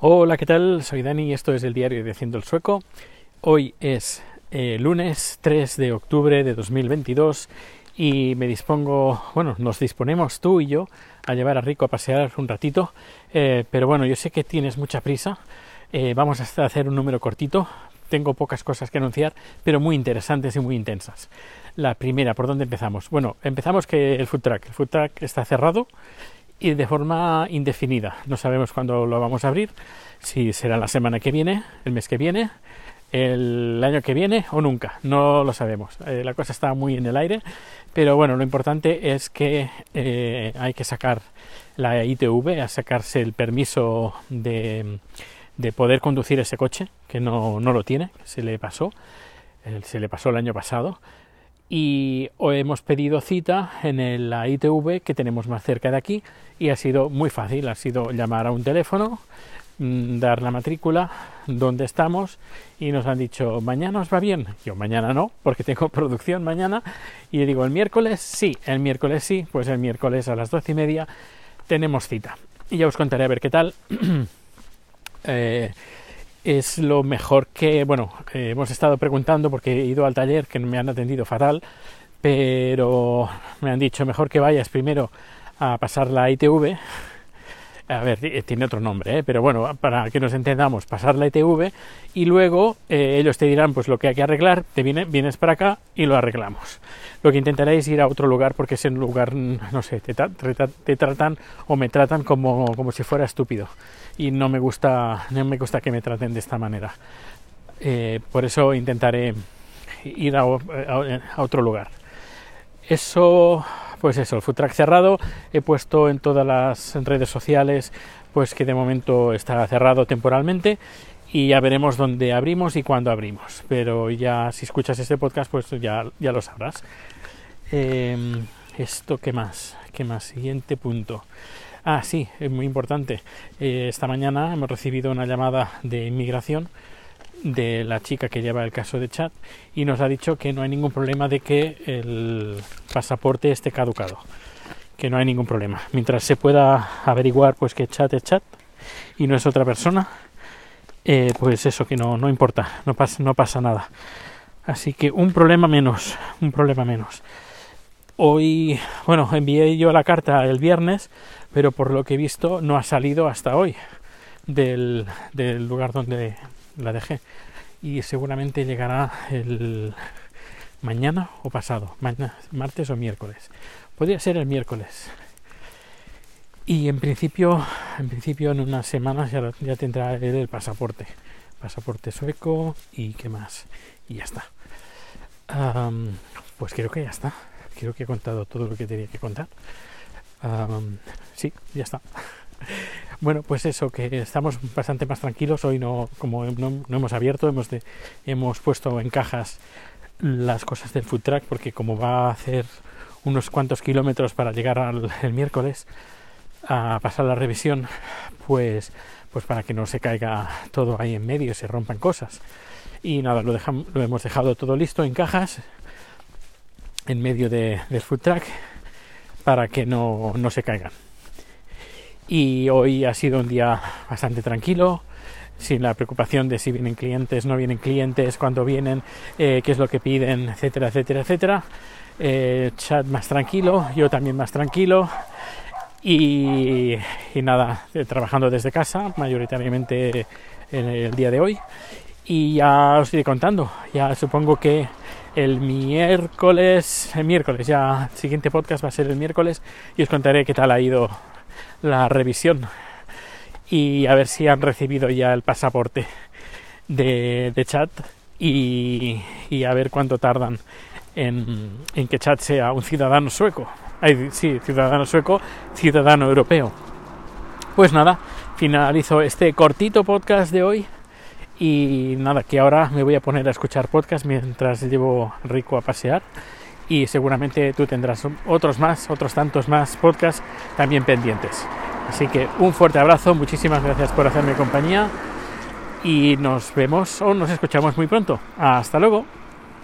Hola, ¿qué tal? Soy Dani y esto es el diario de Haciendo el Sueco. Hoy es eh, lunes 3 de octubre de 2022 y me dispongo, bueno, nos disponemos tú y yo a llevar a Rico a pasear un ratito, eh, pero bueno, yo sé que tienes mucha prisa. Eh, vamos a hacer un número cortito. Tengo pocas cosas que anunciar, pero muy interesantes y muy intensas. La primera, ¿por dónde empezamos? Bueno, empezamos que el food truck. El food truck está cerrado y de forma indefinida. No sabemos cuándo lo vamos a abrir, si será la semana que viene, el mes que viene, el año que viene o nunca, no lo sabemos. Eh, la cosa está muy en el aire, pero bueno, lo importante es que eh, hay que sacar la ITV, a sacarse el permiso de, de poder conducir ese coche, que no, no lo tiene, se le pasó, se le pasó el año pasado y hemos pedido cita en la ITV que tenemos más cerca de aquí y ha sido muy fácil, ha sido llamar a un teléfono, mm, dar la matrícula, dónde estamos y nos han dicho mañana os va bien, yo mañana no porque tengo producción mañana y digo el miércoles sí, el miércoles sí, pues el miércoles a las doce y media tenemos cita. Y ya os contaré a ver qué tal. eh, es lo mejor que, bueno, hemos estado preguntando porque he ido al taller que me han atendido fatal, pero me han dicho mejor que vayas primero a pasar la ITV. A ver, tiene otro nombre, ¿eh? pero bueno, para que nos entendamos, pasar la ITV y luego eh, ellos te dirán pues lo que hay que arreglar, te viene, vienes para acá y lo arreglamos. Lo que intentaré es ir a otro lugar porque ese lugar, no sé, te, te tratan o me tratan como, como si fuera estúpido y no me gusta, no me gusta que me traten de esta manera. Eh, por eso intentaré ir a, otro lugar. Eso, pues eso, el food track cerrado. He puesto en todas las redes sociales, pues que de momento está cerrado temporalmente y ya veremos dónde abrimos y cuándo abrimos. Pero ya si escuchas este podcast, pues ya, ya lo sabrás. Em, esto, ¿qué más? ¿Qué más? Siguiente punto. Ah, sí, es muy importante. Eh, esta mañana hemos recibido una llamada de inmigración de la chica que lleva el caso de chat y nos ha dicho que no hay ningún problema de que el pasaporte esté caducado. Que no hay ningún problema. Mientras se pueda averiguar pues que chat es chat y no es otra persona, eh, pues eso que no, no importa, no pasa, no pasa nada. Así que un problema menos, un problema menos. Hoy, bueno, envié yo la carta el viernes, pero por lo que he visto no ha salido hasta hoy del, del lugar donde la dejé. Y seguramente llegará el mañana o pasado, mañana, martes o miércoles. Podría ser el miércoles. Y en principio, en principio en unas semanas ya, ya tendrá el pasaporte. Pasaporte sueco y qué más. Y ya está. pues creo que ya está creo que he contado todo lo que tenía que contar. sí, ya está. Bueno, pues eso, que estamos bastante más tranquilos. Hoy no, como no, hemos abierto, hemos, hemos puesto en cajas las cosas del food truck, porque como va a hacer unos cuantos kilómetros para llegar al el miércoles a pasar la revisión, pues, pues para que no se caiga todo ahí en medio y se rompan cosas. Y nada, lo, dejamos, lo hemos dejado todo listo en cajas en medio de, del food truck para que no, no se caigan. Y hoy ha sido un día bastante tranquilo, sin la preocupación de si vienen clientes, no vienen clientes, cuándo vienen, eh, qué es lo que piden, etcétera, etcétera, etcétera. Eh, chat más tranquilo, yo también más tranquilo. Y, nada, eh, trabajando desde casa, mayoritariamente en el día de hoy. Y ya os iré contando. Ya supongo que el miércoles, el miércoles, ya el siguiente podcast va a ser el miércoles y os contaré qué tal ha ido la revisión y a ver si han recibido ya el pasaporte de, chat y, a ver cuánto tardan en, que chat sea un ciudadano sueco. sí, ciudadano sueco, ciudadano europeo. Pues nada, finalizo este cortito podcast de hoy y nada, que ahora me voy a poner a escuchar podcast mientras llevo Rico a pasear. Y seguramente tú tendrás otros más, otros tantos más podcasts también pendientes. Así que un fuerte abrazo, muchísimas gracias por hacerme compañía y nos vemos o nos escuchamos muy pronto. Hasta luego.